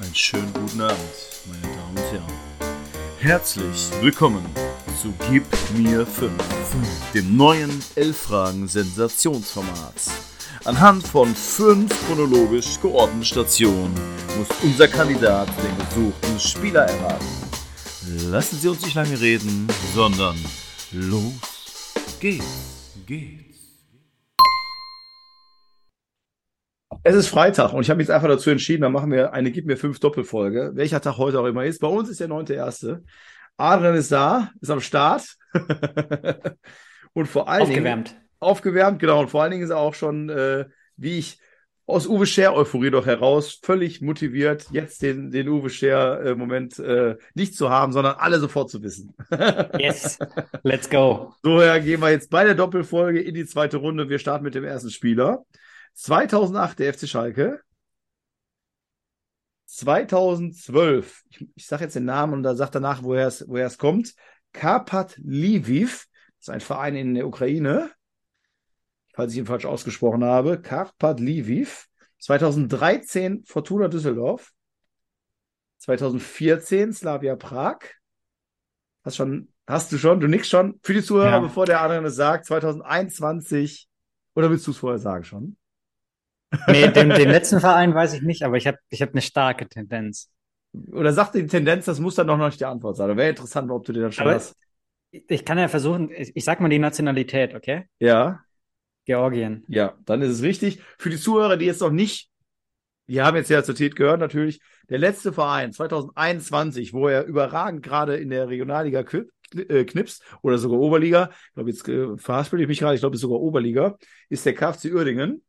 Einen schönen guten Abend, meine Damen und Herren. Herzlich willkommen zu Gib mir 5, dem neuen 11-Fragen-Sensationsformat. Anhand von fünf chronologisch geordneten Stationen muss unser Kandidat den gesuchten Spieler erraten. Lassen Sie uns nicht lange reden, sondern los geht's, geht's. Es ist Freitag und ich habe mich jetzt einfach dazu entschieden, dann machen wir eine Gib mir fünf Doppelfolge. Welcher Tag heute auch immer ist. Bei uns ist der neunte erste. Adrian ist da, ist am Start. und vor allen Aufgewärmt. Dingen. Aufgewärmt, genau. Und vor allen Dingen ist er auch schon, äh, wie ich aus Uwe Scher-Euphorie doch heraus, völlig motiviert, jetzt den, den Uwe Scher-Moment äh, nicht zu haben, sondern alle sofort zu wissen. yes, let's go. So, ja, gehen wir jetzt bei der Doppelfolge in die zweite Runde. Wir starten mit dem ersten Spieler. 2008 der FC Schalke. 2012, ich, ich sage jetzt den Namen und da sagt danach, woher es, woher es kommt. Karpat Lviv, das ist ein Verein in der Ukraine, falls ich ihn falsch ausgesprochen habe. Karpat Lviv. 2013 Fortuna Düsseldorf. 2014 Slavia Prag. Hast schon, hast du schon, du nix schon. Für die Zuhörer, Ja. bevor der andere es sagt, 2021, oder willst du es vorher sagen schon? Nee, den, den letzten Verein weiß ich nicht, aber ich habe ich hab eine starke Tendenz. Oder sagt die Tendenz, das muss dann doch noch nicht die Antwort sein. Wäre interessant, ob du dir dann schon Aber- hast. Ich kann ja versuchen, ich, sag mal die Nationalität, okay? Ja, Georgien. ja, dann ist es richtig. Für die Zuhörer, die jetzt noch nicht, die haben jetzt ja zur Tät gehört natürlich, der letzte Verein 2021, wo er überragend gerade in der Regionalliga äh, knipst oder sogar Oberliga, ich glaube, jetzt äh, verhaspel ich mich gerade, ich glaube, es ist sogar Oberliga, ist der KfC Uerdingen.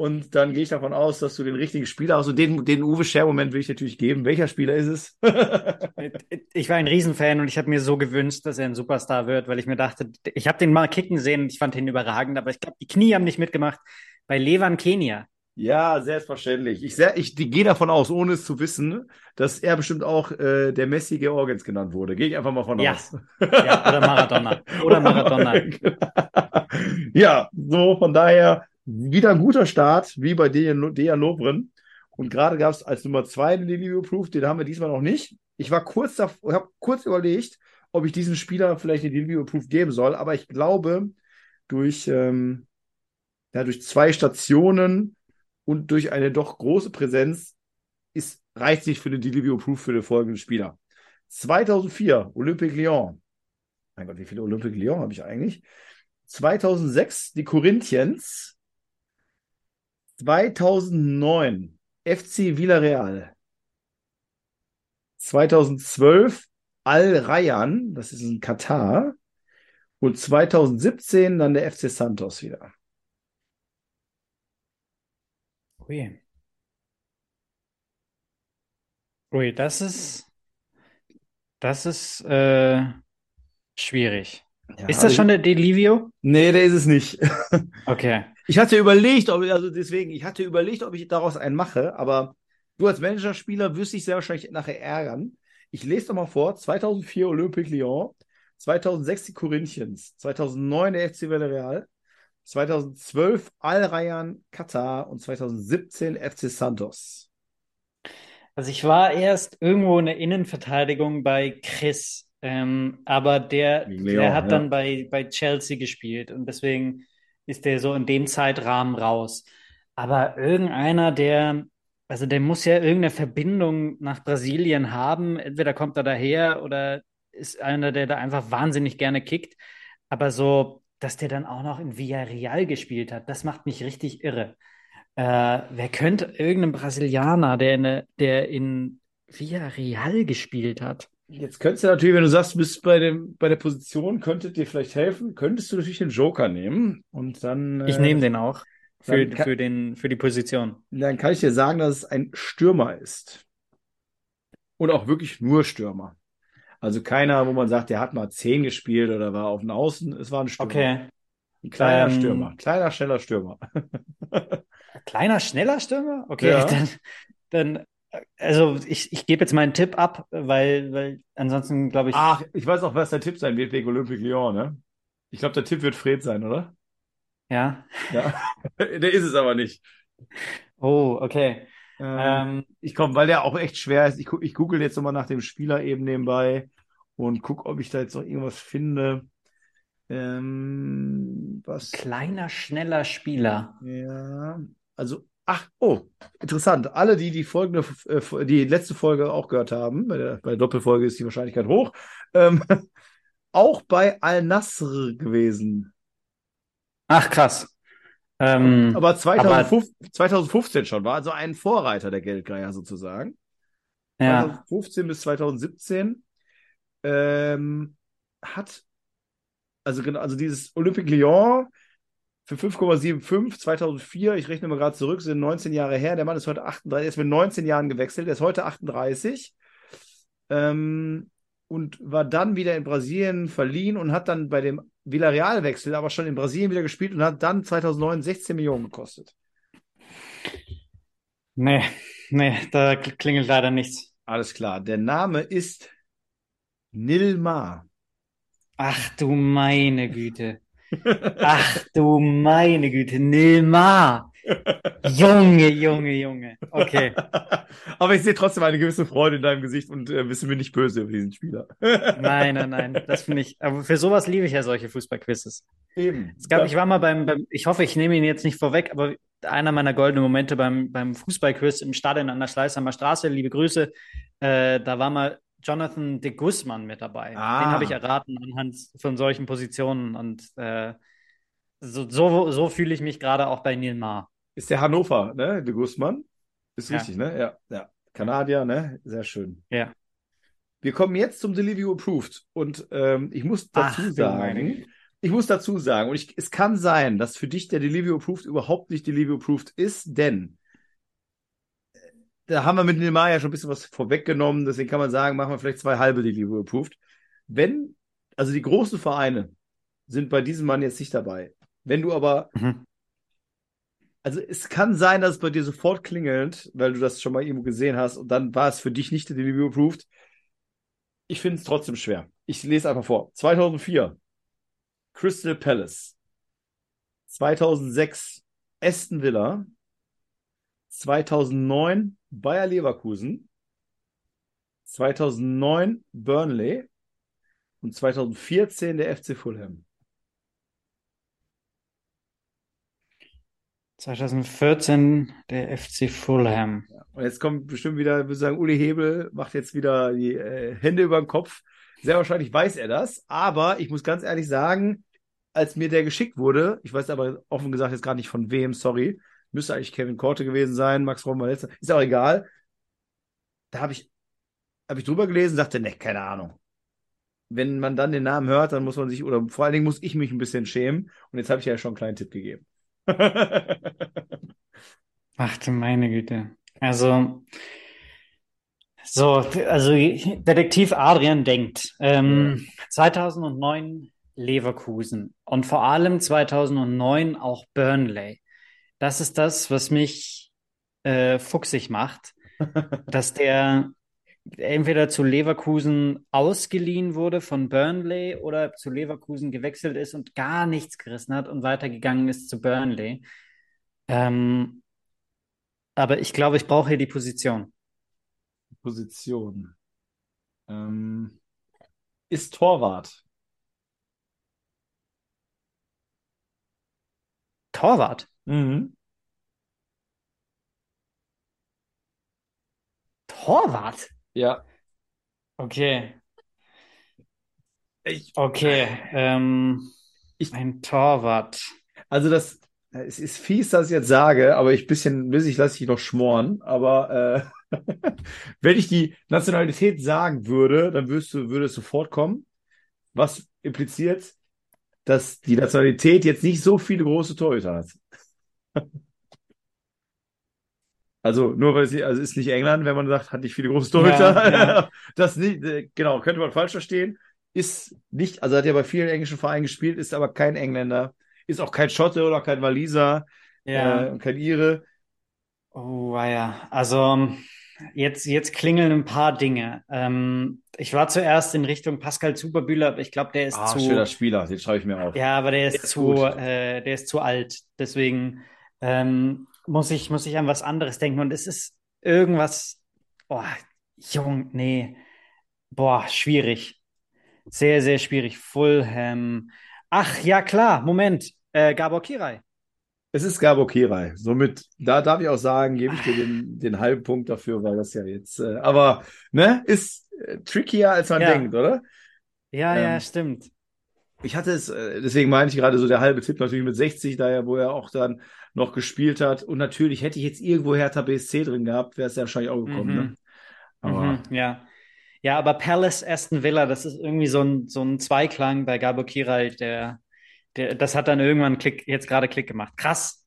Und dann gehe ich davon aus, dass du den richtigen Spieler hast. Und den, den Uwe Scher-Moment will ich natürlich geben. Welcher Spieler ist es? Ich war ein Riesenfan und ich habe mir so gewünscht, dass er ein Superstar wird, weil ich mir dachte, ich habe den mal kicken sehen und ich fand ihn überragend, aber ich glaube, die Knie haben nicht mitgemacht. Bei Levan Kenia. Ja, selbstverständlich. Ich, sehr, ich die gehe davon aus, ohne es zu wissen, dass er bestimmt auch äh, der Messi Georgiens genannt wurde. Gehe ich einfach mal von Ja. aus. Ja, oder Maradona. Oder Maradona. ja, so von daher wieder ein guter Start, wie bei Dejan Lovren. Und gerade gab es als Nummer zwei den Delivio Proof, den haben wir diesmal noch nicht. Ich war kurz davor, habe kurz überlegt, ob ich diesem Spieler vielleicht den Delivio Proof geben soll, aber ich glaube, durch, ähm, ja, durch zwei Stationen und durch eine doch große Präsenz ist, reicht sich für den Delivio Proof für den folgenden Spieler. 2004, Olympique Lyon. Mein Gott, wie viele Olympique Lyon habe ich eigentlich? 2006, die Corinthians. 2009, FC Villarreal. 2012, Al Rayyan, das ist in Katar. Und 2017 dann der FC Santos wieder. Ui. Ui, das ist, das ist äh, schwierig. Ja, Ist das schon der Delivio? Nee, der ist es nicht. Okay. Ich hatte überlegt, ob, also deswegen, ich hatte überlegt, ob ich daraus einen mache, aber du als Managerspieler wirst dich sehr wahrscheinlich nachher ärgern. Ich lese doch mal vor: 2004 Olympique Lyon, 2006 die Corinthians, 2009 der FC Villarreal, 2012 Al Rayyan Katar und 2017 FC Santos. Also ich war erst irgendwo in der Innenverteidigung bei Chris, ähm, aber der, Gegen der Leon, hat ja. dann bei, bei Chelsea gespielt und deswegen ist der so in dem Zeitrahmen raus. Aber irgendeiner, der, also der muss ja irgendeine Verbindung nach Brasilien haben. Entweder kommt er daher oder ist einer, der da einfach wahnsinnig gerne kickt. Aber so, dass der dann auch noch in Villarreal gespielt hat, das macht mich richtig irre. Äh, wer könnte irgendein Brasilianer, der in, der- in Villarreal gespielt hat? Jetzt könntest du natürlich, wenn du sagst, du bist bei dem, bei der Position, könnte dir vielleicht helfen, könntest du natürlich den Joker nehmen und dann, Ich äh, nehme den auch für, kann- für den, für die Position. dann kann ich dir sagen, dass es ein Stürmer ist. Und auch wirklich nur Stürmer. Also keiner, wo man sagt, der hat mal 10 gespielt oder war auf den Außen. Es war ein Stürmer. Okay. Ein kleiner Ähm, Stürmer. Kleiner, schneller Stürmer. Kleiner, schneller Stürmer? Okay, Ja. dann, dann, also ich, ich gebe jetzt meinen Tipp ab, weil, weil ansonsten glaube ich, Ach, ich weiß auch, was der Tipp sein wird wegen Olympique Lyon, ne? Ich glaube, der Tipp wird Fred sein, oder? ja. Ja. der ist es aber nicht. Oh, okay. Ähm, Ähm, ich komme, weil der auch echt schwer ist. Ich, gu- ich google jetzt nochmal nach dem Spieler eben nebenbei und gucke, ob ich da jetzt noch irgendwas finde. Ähm, was? kleiner, schneller Spieler. Ja, also, ach, oh, interessant. Alle, die die folgende, äh, die letzte Folge auch gehört haben, bei der, bei der Doppelfolge ist die Wahrscheinlichkeit hoch, ähm, auch bei Al-Nasr gewesen. Ach, krass. Ähm, Aber 2005, 2015 schon, war also ein Vorreiter der Geldgeier sozusagen. ja. 2015 bis 2017 ähm, hat also genau, also dieses Olympique Lyon für 5,75 2004, ich rechne mal gerade zurück, sind 19 Jahre her. Der Mann ist heute 38, er ist mit 19 Jahren gewechselt, er ist heute 38 ähm, und war dann wieder in Brasilien verliehen und hat dann bei dem Villarreal-Wechsel aber schon in Brasilien wieder gespielt und hat dann 2009 16 Millionen gekostet. Nee, nee, da klingelt leider nichts. Alles klar. Der Name ist Nilmar. Ach du meine Güte. Ach du meine Güte. Nilmar. Junge, Junge, Junge. Okay. Aber ich sehe trotzdem eine gewisse Freude in deinem Gesicht und äh, bist mir nicht böse über diesen Spieler. Nein, nein, nein. Das finde ich. Aber für sowas liebe ich ja solche Fußballquizzes. Eben. Es gab, ich war mal beim, beim, ich hoffe, ich nehme ihn jetzt nicht vorweg, aber einer meiner goldenen Momente beim, beim Fußballquiz im Stadion an der Schleißheimer Straße, liebe Grüße, äh, da war mal Jonathan de Guzman mit dabei. Ah. Den habe ich erraten anhand von solchen Positionen und äh, so, so, so fühle ich mich gerade auch bei Neil Maher. Ist der Hannover, ne? De Guzman. Ist Ja. richtig, ne? Ja, ja. Kanadier, ne? Sehr schön. Ja. Wir kommen jetzt zum Delivery Approved und ähm, ich muss Ach, dazu meine sagen, ich muss dazu sagen, und ich, es kann sein, dass für dich der Delivery Approved überhaupt nicht Delivery Approved ist, denn da haben wir mit Neymar ja schon ein bisschen was vorweggenommen, deswegen kann man sagen, machen wir vielleicht zwei halbe Delivery Approved. Wenn, also die großen Vereine sind bei diesem Mann jetzt nicht dabei. Wenn du aber Mhm. also es kann sein, dass es bei dir sofort klingelt, weil du das schon mal irgendwo gesehen hast und dann war es für dich nicht der Delivery Approved. Ich finde es trotzdem schwer. Ich lese einfach vor. 2004 Crystal Palace. 2006 Aston Villa. 2009 Bayer Leverkusen. 2009 Burnley. Und 2014 der FC Fulham. 2014 der FC Fulham. Und jetzt kommt bestimmt wieder, würde sagen, Uli Hebel macht jetzt wieder die äh, Hände über den Kopf. Sehr wahrscheinlich weiß er das, aber ich muss ganz ehrlich sagen, als mir der geschickt wurde, ich weiß aber offen gesagt jetzt gar nicht von wem, sorry, müsste eigentlich Kevin Korte gewesen sein, Max Rom war letzter, ist auch egal. Da habe ich, habe ich drüber gelesen, sagte, ne, keine Ahnung. Wenn man dann den Namen hört, dann muss man sich, oder vor allen Dingen muss ich mich ein bisschen schämen. Und jetzt habe ich ja schon einen kleinen Tipp gegeben. Ach du meine Güte. Also, so, also Detektiv Adrian denkt, ähm, 2009 Leverkusen und vor allem 2009 auch Burnley. Das ist das, was mich äh, fuchsig macht, dass der entweder zu Leverkusen ausgeliehen wurde von Burnley oder zu Leverkusen gewechselt ist und gar nichts gerissen hat und weitergegangen ist zu Burnley. Ähm, aber ich glaube, ich brauche hier die Position. Position. Ähm, ist Torwart. Torwart. Mhm. Torwart? Ja. Okay, Ich, okay. Ähm, Ich- ein Torwart. also das, es ist fies, dass ich jetzt sage, aber ich bisschen bissig lasse ich noch schmoren. Aber äh, wenn ich die Nationalität sagen würde, dann würdest du, würde es sofort kommen. Was impliziert, dass die Nationalität jetzt nicht so viele große Torhüter hat. Also nur weil sie, also ist nicht England, wenn man sagt, hat nicht viele große Torhüter. Ja, ja. Das nicht, äh, genau, könnte man falsch verstehen. Ist nicht, also hat ja bei vielen englischen Vereinen gespielt, ist aber kein Engländer, ist auch kein Schotte oder kein Waliser, Ja. äh, und kein Ire. Oh, ja. Also jetzt, jetzt klingeln ein paar Dinge. Ähm, ich war zuerst in Richtung Pascal Zuberbühler, aber ich glaube, der ist Ah, zu. schöner Spieler, den schreibe ich mir auf. Ja, aber der ist Der ist zu, äh, der ist zu alt. Deswegen ähm, muss ich, muss ich an was anderes denken. Und es ist, irgendwas. Boah, Jung, nee. Boah, schwierig. Sehr, sehr schwierig. Fulham. Ach ja, klar, Moment. Äh, Gabor Kirai. Es ist Gabor Kirai. Somit, da darf ich auch sagen, gebe ich dir den, den halben Punkt dafür, weil das ja jetzt, äh, aber, ne, ist äh, trickier, als man Ja. denkt, oder? Ja, ja, Ähm, stimmt. Ich hatte es, äh, deswegen meine ich gerade so der halbe Tipp natürlich mit 60, daher, wo er auch dann noch gespielt hat. Und natürlich hätte ich jetzt irgendwo Hertha BSC drin gehabt, wäre es ja wahrscheinlich auch gekommen, Mhm. ne? Aber Mhm, ja. Ja, aber Palace, Aston Villa, das ist irgendwie so ein, so ein Zweiklang bei Gabor Kirai, der, der, das hat dann irgendwann Klick, jetzt gerade Klick gemacht. Krass,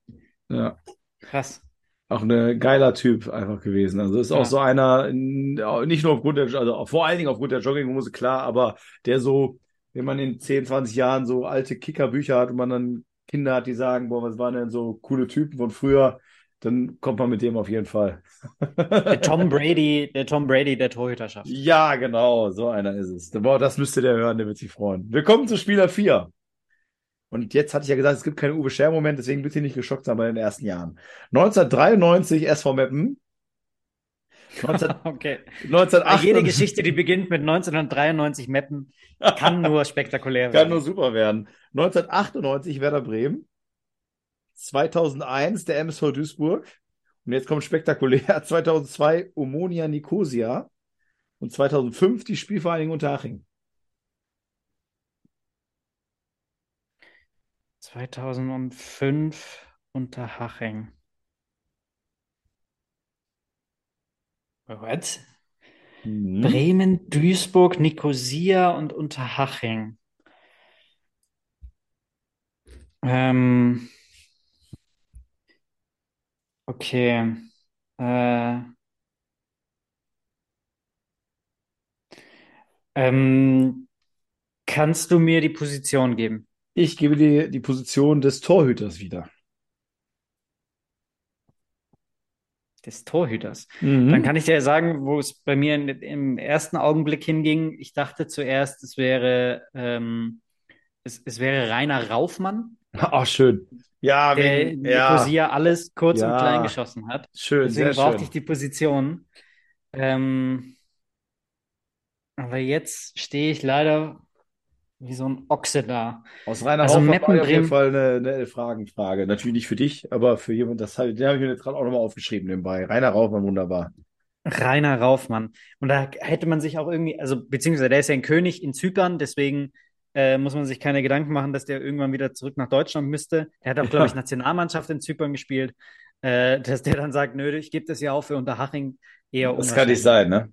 ja, krass. auch ein geiler Typ einfach gewesen. Also ist auch Ja. so einer, nicht nur aufgrund der, also vor allen Dingen aufgrund der Jogginghose, klar, aber der so, wenn man in 10, 20 Jahren so alte Kickerbücher hat und man dann Kinder hat, die sagen, boah, was waren denn so coole Typen von früher, dann kommt man mit dem auf jeden Fall. Der Tom Brady, der Tom Brady der Torhüterschaft. Ja, genau, so einer ist es. Boah, das müsste der hören, der wird sich freuen. Willkommen zu Spieler 4. Und jetzt hatte ich ja gesagt, es gibt keinen Uwe Scher-Moment, deswegen bitte nicht geschockt sein bei den ersten Jahren. 1993 SV Meppen. 19, Okay. 1998 Jede Geschichte, die beginnt mit 1993 Meppen, kann nur spektakulär kann werden. nur super werden. 1998 Werder Bremen. 2001 der MSV Duisburg. Und jetzt kommt spektakulär 2002 Omonia Nicosia. Und 2005 die Spielvereinigung Unterhaching. 2005 Unterhaching. What? Mhm. Bremen, Duisburg, Nikosia und Unterhaching. Ähm, okay. Äh, ähm, kannst du mir die Position geben? Ich gebe dir die Position des Torhüters wieder. Des Torhüters. Mhm. Dann kann ich dir sagen, wo es bei mir in, im ersten Augenblick hinging. Ich dachte zuerst, es wäre, ähm, es, es wäre Rainer Raufmann, Ach, schön. Ja, der wegen, ja, alles kurz und Ja. klein geschossen hat. schön, Deswegen sehr brauchte schön. ich die Position. Ähm, aber jetzt stehe ich leider wie so ein Ochse da. Aus reiner Also Haufmann war ja auf jeden Fall eine, eine Fragenfrage. Natürlich nicht für dich, aber für jemanden, das den habe ich mir jetzt gerade auch nochmal aufgeschrieben nebenbei. Rainer Raufmann, wunderbar. Rainer Raufmann. Und da hätte man sich auch irgendwie, also beziehungsweise der ist ja ein König in Zypern, deswegen äh, muss man sich keine Gedanken machen, dass der irgendwann wieder zurück nach Deutschland müsste. Der hat auch, glaube ich, Ja. Nationalmannschaft in Zypern gespielt. Äh, dass der dann sagt, nö, ich gebe das ja auch für Unterhaching eher Das kann nicht sein, ne?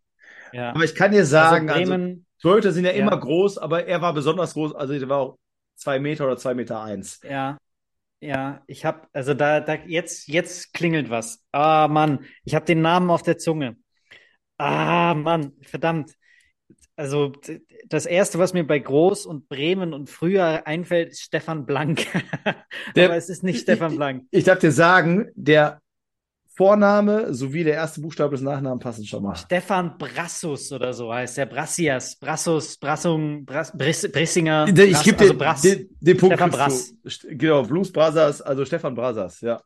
Ja. Aber ich kann dir sagen, also also, Bremen, Torhüter sind ja Ja. immer groß, aber er war besonders groß, also der war auch zwei Meter oder zwei Meter eins. ja, ja, ich habe, also da, da, jetzt, jetzt klingelt was. Ah, Mann, ich habe den Namen auf der Zunge. Ah, Mann, verdammt. Also das Erste, was mir bei Groß und Bremen und früher einfällt, ist Stefan Blank. Der- Aber es ist nicht Stefan Blank. Ich darf dir sagen, der Vorname sowie der erste Buchstabe des Nachnamen passen schon mal. Stefan Brassus oder so heißt der. Brassias, Brassus, Brassung, Brass, Briss, Brissinger. Ich Brass, gebe also dir Brass. den, den Punkt Stefan du. St- Genau, Blues Brothers, also Stefan Brothers, ja.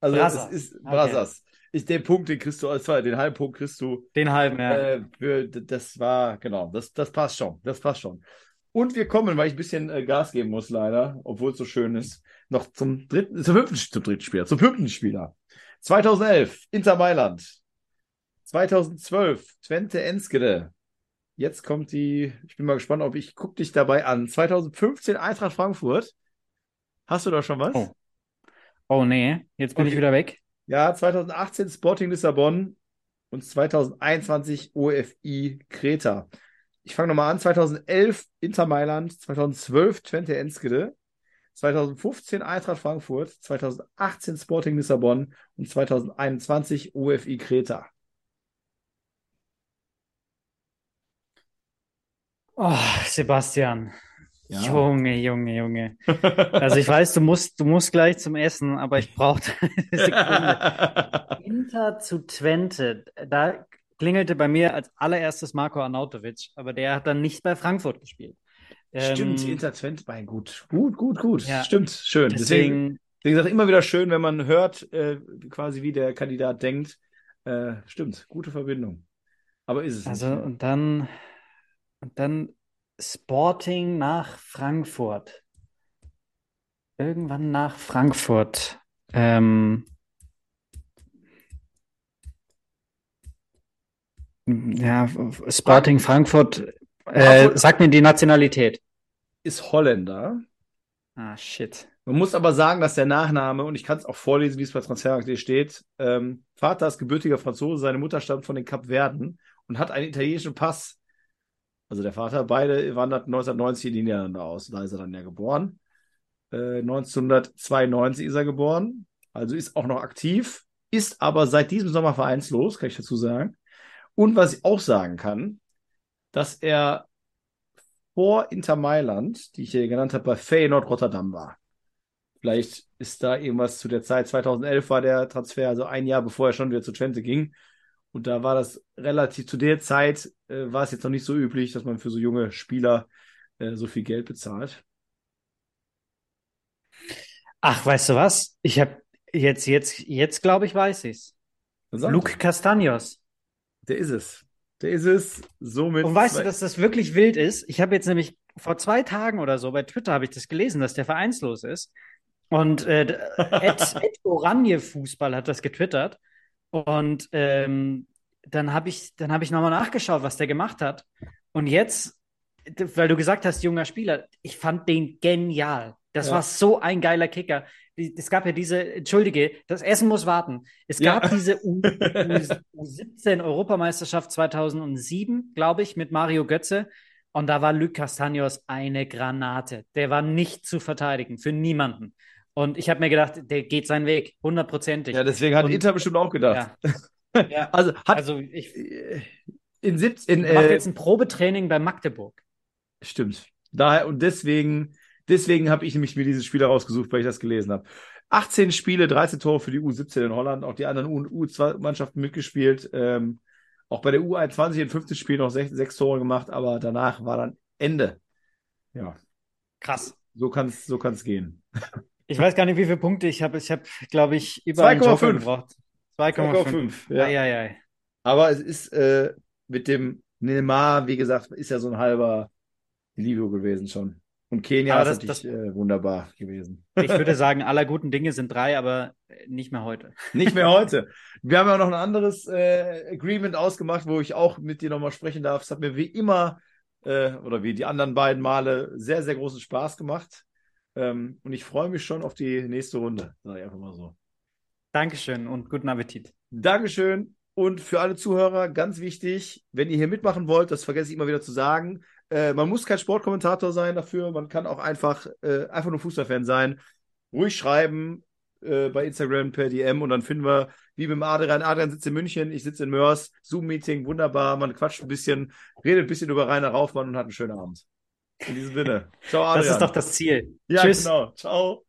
Also Brothers, es ist okay. Brothers. Ich, den Punkt, den kriegst du, als zwei, den halben Punkt kriegst du. Den halben, ja. Äh, für, das war, genau, das, das passt schon. Das passt schon. Und wir kommen, weil ich ein bisschen äh, Gas geben muss, leider, obwohl es so schön ist, noch zum dritten, zum fünften, zum dritten Spieler, zum fünften Spieler. 2011, Inter Mailand. 2012, Twente Enskede. Jetzt kommt die, ich bin mal gespannt, ob ich, guck dich dabei an. 2015 Eintracht Frankfurt. Hast du da schon was? Oh. Oh nee, jetzt bin ich Okay. wieder weg. Ja, 2018 Sporting Lissabon und 2021 OFI Kreta. Ich fange nochmal an. 2011 Inter Mailand, 2012 Twente Enskede, 2015 Eintracht Frankfurt, 2018 Sporting Lissabon und 2021 OFI Kreta. Oh, Sebastian. Ja. Junge, Junge, Junge. Also ich weiß, du musst, du musst gleich zum Essen, aber ich brauche eine Sekunde. Inter zu Twente. Da klingelte bei mir als allererstes Marco Arnautovic, aber der hat dann nicht bei Frankfurt gespielt. Stimmt, Ähm, Inter Twente, mein gut. Gut, gut, gut. Ja. Stimmt, schön. Deswegen, deswegen, wie gesagt, immer wieder schön, wenn man hört, äh, quasi wie der Kandidat denkt. Äh, stimmt, gute Verbindung. Aber ist es Also nicht. ne? und dann und dann Sporting nach Frankfurt. Irgendwann nach Frankfurt. Ähm, ja, Sporting Frankfurt. Äh, sag mir die Nationalität. Ist Holländer. Ah, shit. Man muss aber sagen, dass der Nachname, und ich kann es auch vorlesen, wie es bei Transfermarkt steht, ähm, Vater ist gebürtiger Franzose, seine Mutter stammt von den Kapverden und hat einen italienischen Pass. Also der Vater, beide wanderten 1990 in die Niederlande aus. Da ist er dann ja geboren. Äh, 1992 ist er geboren, also ist auch noch aktiv, ist aber seit diesem Sommer vereinslos, kann ich dazu sagen. Und was ich auch sagen kann, dass er vor Inter Mailand, die ich hier genannt habe, bei Feyenoord Rotterdam war. Vielleicht ist da irgendwas zu der Zeit, 2011 war der Transfer, also ein Jahr bevor er schon wieder zu Twente ging. Und da war das relativ, zu der Zeit äh, war es jetzt noch nicht so üblich, dass man für so junge Spieler äh, so viel Geld bezahlt. Ach, weißt du was? Ich habe jetzt, jetzt, jetzt glaube ich, weiß ich's. Luke. Castaños. Der ist es. Der ist es. Somit. Und weißt du, dass das wirklich wild ist? Ich habe jetzt nämlich vor zwei Tagen oder so bei Twitter habe ich das gelesen, dass der vereinslos ist. Und äh, Ed, Ed Oranje Fußball hat das getwittert. Und ähm, dann habe ich, dann habe ich nochmal nachgeschaut, was der gemacht hat. Und jetzt, weil du gesagt hast, junger Spieler, ich fand den genial. Das Ja. war so ein geiler Kicker. Es gab ja diese, entschuldige, das Essen muss warten. Es Ja. gab diese U, U, U17 Europameisterschaft 2007, glaube ich, mit Mario Götze. Und da war Luc Castaños eine Granate. Der war nicht zu verteidigen, für niemanden. Und ich habe mir gedacht, der geht seinen Weg, hundertprozentig. ja, deswegen hat Und- Inter bestimmt auch gedacht. Ja. Ja. Also hat Also ich äh, in 17 mache äh, jetzt ein Probetraining bei Magdeburg. Stimmt. Daher und deswegen, deswegen habe ich nämlich mir dieses Spiel rausgesucht, weil ich das gelesen habe. 18 Spiele, 13 Tore für die U17 in Holland, auch die anderen U- U2-Mannschaften mitgespielt. Ähm, auch bei der U21 in 15 Spielen noch sechs, sechs Tore gemacht, aber danach war dann Ende. Ja, Krass. so kann es so kann's gehen. Ich weiß gar nicht, wie viele Punkte ich habe. Ich habe, glaube ich, über einen Joker 2,5. gebraucht. 2,5. ja. Eieiei. Aber es ist äh, mit dem Neymar, wie gesagt, ist ja so ein halber Livio gewesen schon. Und Kenia Aber ist das- natürlich äh, wunderbar gewesen. Ich würde sagen, aller guten Dinge sind drei, aber nicht mehr heute. Nicht mehr heute. Wir haben ja noch ein anderes äh, Agreement ausgemacht, wo ich auch mit dir nochmal sprechen darf. Es hat mir wie immer äh, oder wie die anderen beiden Male sehr, sehr großen Spaß gemacht. Ähm, und ich freue mich schon auf die nächste Runde, sage ich einfach mal so. Dankeschön und guten Appetit. Dankeschön. Und für alle Zuhörer ganz wichtig, wenn ihr hier mitmachen wollt, das vergesse ich immer wieder zu sagen, äh, man muss kein Sportkommentator sein dafür, man kann auch einfach, äh, einfach nur Fußballfan sein. Ruhig schreiben äh, bei Instagram per DM und dann finden wir, wie mit dem Adrian. Adrian sitzt in München, ich sitze in Mörs, Zoom-Meeting, wunderbar, man quatscht ein bisschen, redet ein bisschen über Rainer Raufmann und hat einen schönen Abend. In diesem Sinne. Ciao, Adrian. Das ist doch das Ziel. ja, Tschüss. genau. Ciao.